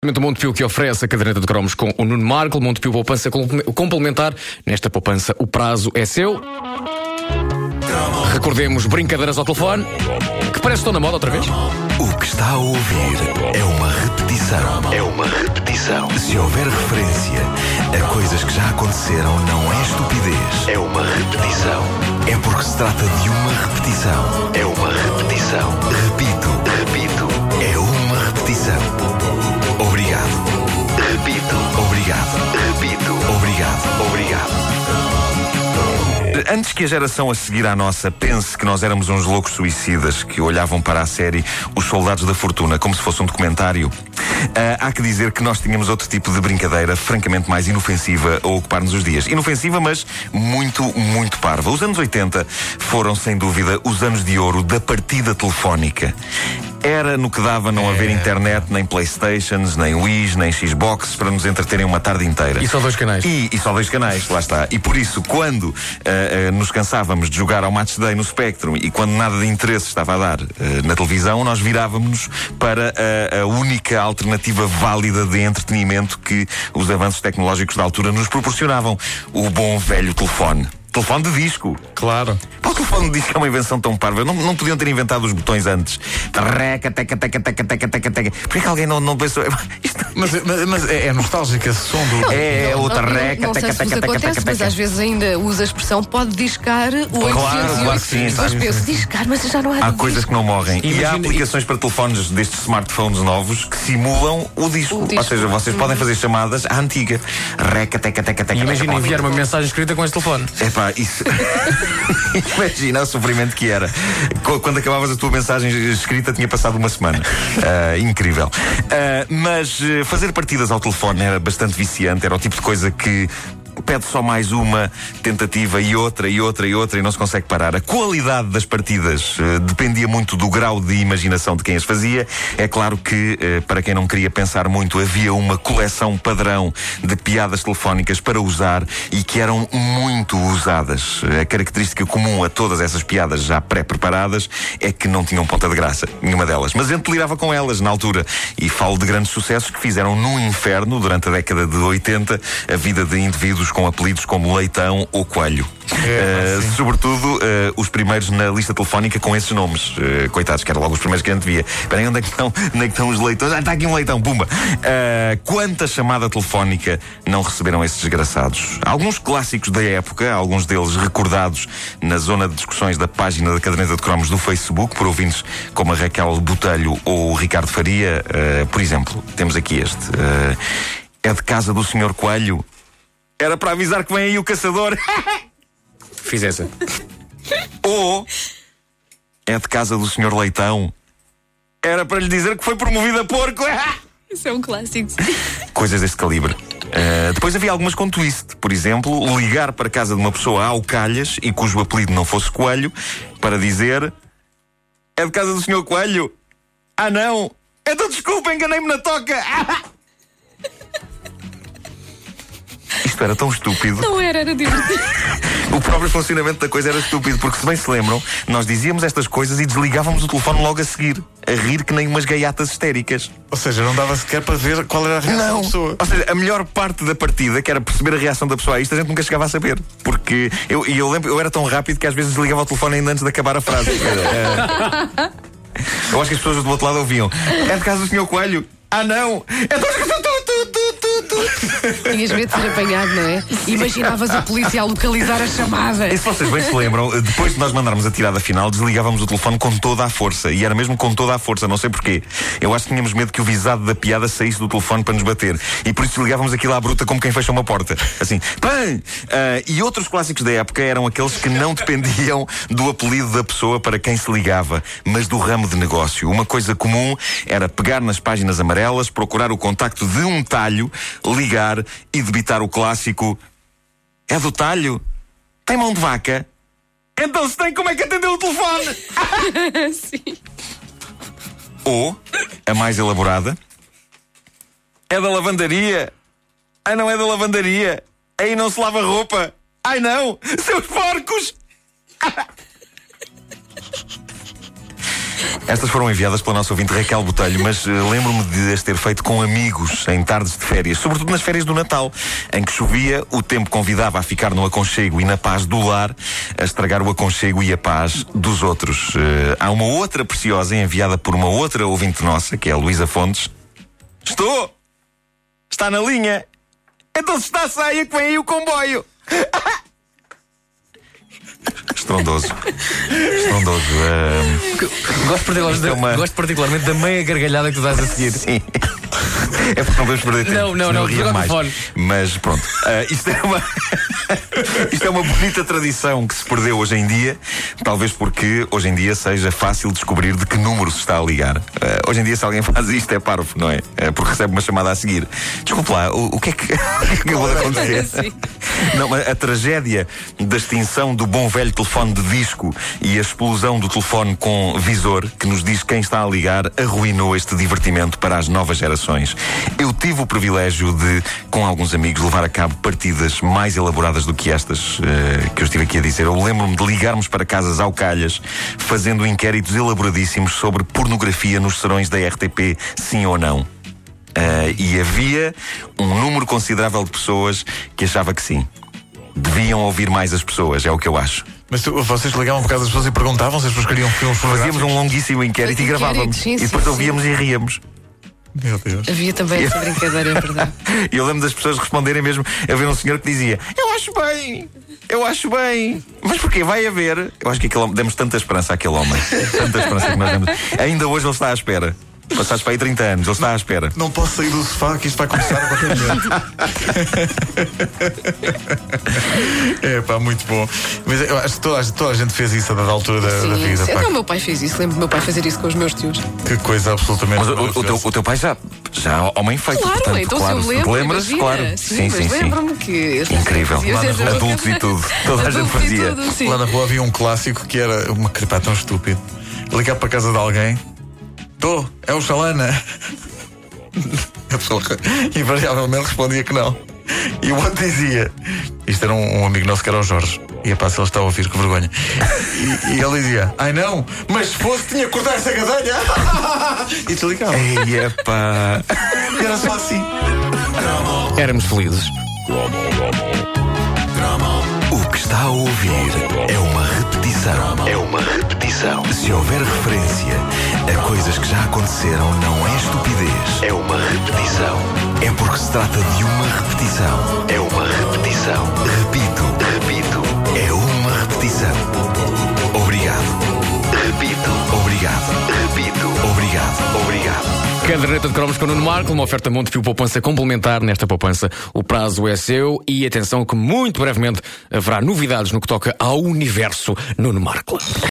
O Montepio que oferece a caderneta de cromos com o Nuno Marco, Montepio Poupança complementar. Nesta poupança o prazo é seu. Recordemos brincadeiras ao telefone, que parece que estou na moda outra vez. O que está a ouvir é uma repetição. É uma repetição. Se houver referência a coisas que já aconteceram, não é estupidez. É uma repetição. É porque se trata de uma repetição. É uma repetição. Repito, repito. É uma repetição. Obrigado. Repito. Obrigado. Repito. Obrigado. Obrigado. Antes que a geração a seguir à nossa pense que nós éramos uns loucos suicidas que olhavam para a série Os Soldados da Fortuna como se fosse um documentário, uh, há que dizer que nós tínhamos outro tipo de brincadeira francamente mais inofensiva a ocupar-nos os dias. Inofensiva, mas muito, muito parva. Os anos 80 foram, sem dúvida, os anos de ouro da partida telefónica. Era no que dava não haver é. internet, nem Playstations, nem Wii, nem Xbox para nos entreterem uma tarde inteira. E só dois canais. E, e só dois canais, lá está. E por isso, quando uh, uh, nos cansávamos de jogar ao Match Day no Spectrum e quando nada de interesse estava a dar uh, na televisão, nós virávamos para a única alternativa válida de entretenimento que os avanços tecnológicos da altura nos proporcionavam: o bom velho telefone. Telefone de disco. Claro. Pá, o telefone de disco é uma invenção tão parva. Não, não podiam ter inventado os botões antes. Treca, teca, teca, teca, teca, teca, teca. Por que alguém não, não pensou? Isto... Mas, mas, mas, é, é nostálgico esse som do. É, é o treca, não, teca, teca, teca, teca, Mas às vezes ainda usa a expressão pode discar o 808. Claro, claro que sim. Mas penso, discar, mas já não há. Há coisas que não morrem. E, há aplicações para telefones destes smartphones novos que simulam o disco. O disco. Ou seja, vocês podem fazer chamadas à antiga. Reca, teca, teca, teca. Imagina enviar uma mensagem escrita com este telefone. É pá, isso. Imagina o sofrimento que era. Quando acabavas a tua mensagem escrita, tinha passado uma semana. Uh, incrível. Uh, mas uh, fazer partidas ao telefone era bastante viciante, era o tipo de coisa que pede só mais uma tentativa e outra e outra e outra e não se consegue parar. A qualidade das partidas uh, dependia muito do grau de imaginação de quem as fazia. É claro que, uh, para quem não queria pensar muito, havia uma coleção padrão de piadas telefónicas para usar e que eram muito usadas. A característica comum a todas essas piadas já pré-preparadas é que não tinham ponta de graça, nenhuma delas. Mas a gente lidava com elas na altura e falo de grandes sucessos que fizeram no inferno, durante a década de 80, a vida de indivíduos com apelidos como Leitão ou Coelho. É, uh, sobretudo uh, os primeiros na lista telefónica com esses nomes. Uh, coitados, que eram logo os primeiros que a gente via. Espera onde é que estão, onde é que estão os leitões? Ah, está aqui um leitão, pumba! quanta chamada telefónica não receberam esses desgraçados? Alguns clássicos da época, alguns deles recordados na zona de discussões da página da caderneta de cromos do Facebook, por ouvintes como a Raquel Botelho ou o Ricardo Faria. por exemplo, temos aqui este. é de casa do Sr. Coelho era para avisar que vem aí o caçador. Fiz essa. Ou é de casa do senhor Leitão. Era para lhe dizer que foi promovido a porco. Isso é um clássico. Coisas deste calibre. Uh, depois havia algumas com twist. Por exemplo, ligar para casa de uma pessoa ao calhas e cujo apelido não fosse Coelho para dizer: É de casa do senhor Coelho? Ah, não! Então desculpa, enganei-me na toca! Isto era tão estúpido. Não era, era divertido. o próprio funcionamento da coisa era estúpido, porque se bem se lembram, nós dizíamos estas coisas e desligávamos o telefone logo a seguir, a rir que nem umas gaiatas histéricas. Ou seja, não dava sequer para ver qual era a reação não. da pessoa. Ou seja, a melhor parte da partida, que era perceber a reação da pessoa a isto, a gente nunca chegava a saber. Porque eu, eu lembro, eu era tão rápido que às vezes desligava o telefone ainda antes de acabar a frase. É. eu acho que as pessoas do outro lado ouviam. É de casa do senhor Coelho? Ah, não! É de Tinhas medo de ser apanhado, não é? Imaginavas o polícia a localizar a chamada. E se vocês bem se lembram, depois de nós mandarmos a tirada final, desligávamos o telefone com toda a força. E era mesmo com toda a força, não sei porquê. Eu acho que tínhamos medo que o visado da piada saísse do telefone para nos bater. E por isso desligávamos aquilo à bruta como quem fecha uma porta. Assim, pã! Uh, e outros clássicos da época eram aqueles que não dependiam do apelido da pessoa para quem se ligava, mas do ramo de negócio. Uma coisa comum era pegar nas páginas amarelas, procurar o contacto de um talho, ligar e debitar o clássico: É do talho? Tem mão de vaca? Então se tem, como é que atendeu o telefone? Sim. Ou, a mais elaborada: É da lavandaria? Ai, não é da lavandaria. Aí não se lava roupa. Ai, não! Seus porcos! Estas foram enviadas pela nossa ouvinte Raquel Botelho, mas uh, lembro-me de as ter feito com amigos em tardes de férias, sobretudo nas férias do Natal, em que chovia, o tempo convidava a ficar no aconchego e na paz do lar, a estragar o aconchego e a paz dos outros. Uh, há uma outra preciosa enviada por uma outra ouvinte nossa, que é a Luísa Fontes. Estou! Está na linha! Então se está saia que vem aí o comboio! Estrondoso. Estrondoso. Uh... Gosto, particularmente, é uma... gosto particularmente da meia gargalhada que tu dás a seguir. Sim. É porque não podemos perder tempo. Não, não, não, mais. Mas pronto. Uh, isto é uma. Isto é uma bonita tradição que se perdeu hoje em dia, talvez porque hoje em dia seja fácil descobrir de que número se está a ligar. Uh, hoje em dia, se alguém faz isto, é parvo, não é? Uh, porque recebe uma chamada a seguir. Desculpe lá, o, o que é que, acabou de acontecer? Não, a tragédia da extinção do bom velho telefone de disco e a explosão do telefone com visor, que nos diz quem está a ligar, arruinou este divertimento para as novas gerações. Eu tive o privilégio de, com alguns amigos, levar a cabo partidas mais elaboradas do que estas uh, que eu estive aqui a dizer. Eu lembro-me de ligarmos para casas ao calhas, fazendo inquéritos elaboradíssimos sobre pornografia nos serões da RTP, sim ou não. Uh, e havia um número considerável de pessoas que achava que sim. Deviam ouvir mais as pessoas, é o que eu acho. Mas tu, vocês ligavam por causa das pessoas e perguntavam se as pessoas queriam filmes Fazíamos um longuíssimo inquérito e gravávamos. Sim, e depois sim, ouvíamos sim. e ríamos. Meu Deus. Havia também essa brincadeira, é verdade. E eu lembro das pessoas responderem mesmo. Havia um senhor que dizia: Eu acho bem, eu acho bem. Mas porquê? Vai haver. Eu acho que aquele homem, demos tanta esperança àquele homem. tanta esperança que nós demos. Ainda hoje ele está à espera. Passaste para aí 30 anos, ele está à espera. Não posso sair do sofá que isto vai começar a qualquer momento. é pá, muito bom. Mas eu acho que toda, toda a gente fez isso a dada altura da, sim, da vida. Sim, até o meu pai fez isso. Lembro do meu pai fazer isso com os meus tios. Que coisa absolutamente. Mas o, o, teu, o teu pai já, já homem feito. Claro, portanto, então claro, se eu lembro, lembras, imagina. claro. Sim, sim, sim. lembro-me que. Incrível. Adultos e tudo. Toda a gente fazia. Tudo, Lá na rua havia um clássico que era uma cripá tão estúpido. Ligar para a casa de alguém Estou, é o Xalana. A pessoa invariavelmente respondia que não. E o outro dizia: Isto era um, um, amigo nosso que era o Jorge. E a pá, se ele está a ouvir, que vergonha. E, e, ele dizia: Ai não, mas se fosse, tinha que cortar essa gadanha. e desligava. Ei, epá. E era só assim. Éramos felizes. O que está a ouvir é uma repetição. É Se houver referência a coisas que já aconteceram, não é estupidez. É uma repetição. É porque se trata de uma repetição. É uma repetição. Repito, repito. É uma repetição. Obrigado. Repito. Obrigado. Repito. Obrigado. Obrigado. Caderneta de cromos com o Nuno Marco, uma oferta Montepio Poupança complementar. Nesta poupança, o prazo é seu e atenção que muito brevemente haverá novidades no que toca ao universo Nuno Marco.